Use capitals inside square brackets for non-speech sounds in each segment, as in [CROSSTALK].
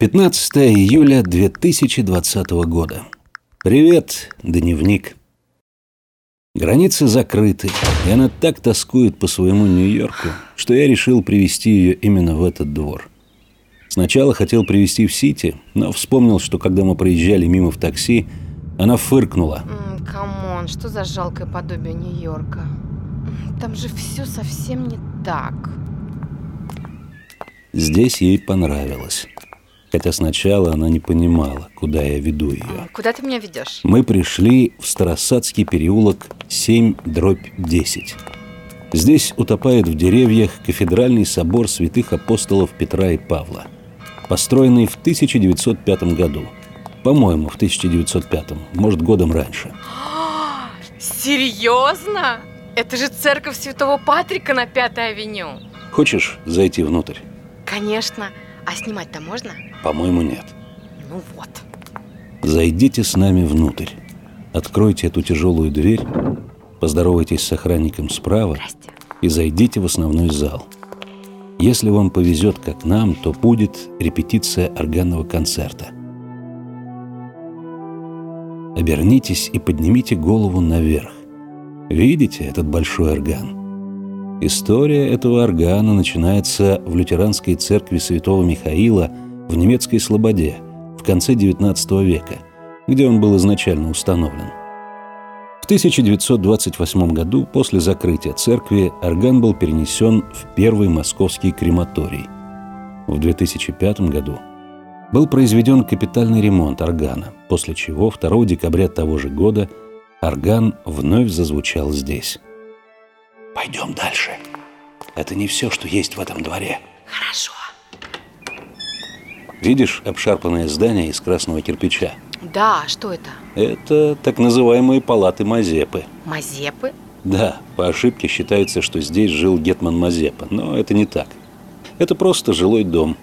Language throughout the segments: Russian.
15 июля 2020 года. Привет, дневник. Границы закрыты, и она так тоскует по своему Нью-Йорку, что я решил привести ее именно в этот двор. Сначала хотел привести в Сити, но вспомнил, что когда мы проезжали мимо в такси, она фыркнула. Come on, что за жалкое подобие Нью-Йорка? Там же все совсем не так. Здесь ей понравилось. Хотя сначала она не понимала, куда я веду ее. Куда ты меня ведешь? Мы пришли в Старосадский переулок 7 дробь 10. Здесь утопает в деревьях кафедральный собор святых апостолов Петра и Павла, построенный в 1905 году. По-моему, в 1905, может, годом раньше. [GASPS] Серьезно? Это же церковь Святого Патрика на Пятой авеню. Хочешь зайти внутрь? Конечно. А снимать-то можно? По-моему, нет. Ну вот. Зайдите с нами внутрь. Откройте эту тяжелую дверь, поздоровайтесь с охранником справа Здрасте. и зайдите в основной зал. Если вам повезет, как нам, то будет репетиция органного концерта. Обернитесь и поднимите голову наверх. Видите этот большой орган? История этого органа начинается в лютеранской церкви святого Михаила в немецкой Слободе в конце XIX века, где он был изначально установлен. В 1928 году после закрытия церкви орган был перенесен в первый московский крематорий. В 2005 году был произведен капитальный ремонт органа, после чего 2 декабря того же года орган вновь зазвучал здесь. Пойдем дальше. Это не все, что есть в этом дворе. Хорошо. Видишь обшарпанное здание из красного кирпича? Да, что это? Это так называемые палаты Мазепы. Мазепы? Да, по ошибке считается, что здесь жил Гетман Мазепа, но это не так. Это просто жилой дом.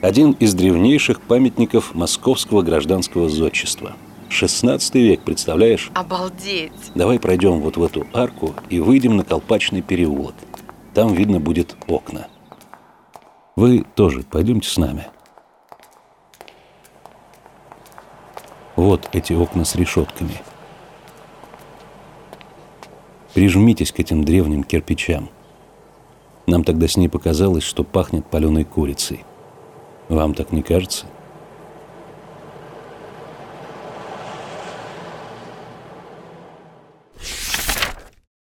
Один из древнейших памятников московского гражданского зодчества. 16 век, представляешь? Обалдеть. Давай пройдем вот в эту арку и выйдем на Колпачный переулок. Там видно будет окна. Вы тоже пойдемте с нами. Вот эти окна с решетками. Прижмитесь к этим древним кирпичам. Нам тогда с ней показалось, что пахнет паленой курицей. Вам так не кажется?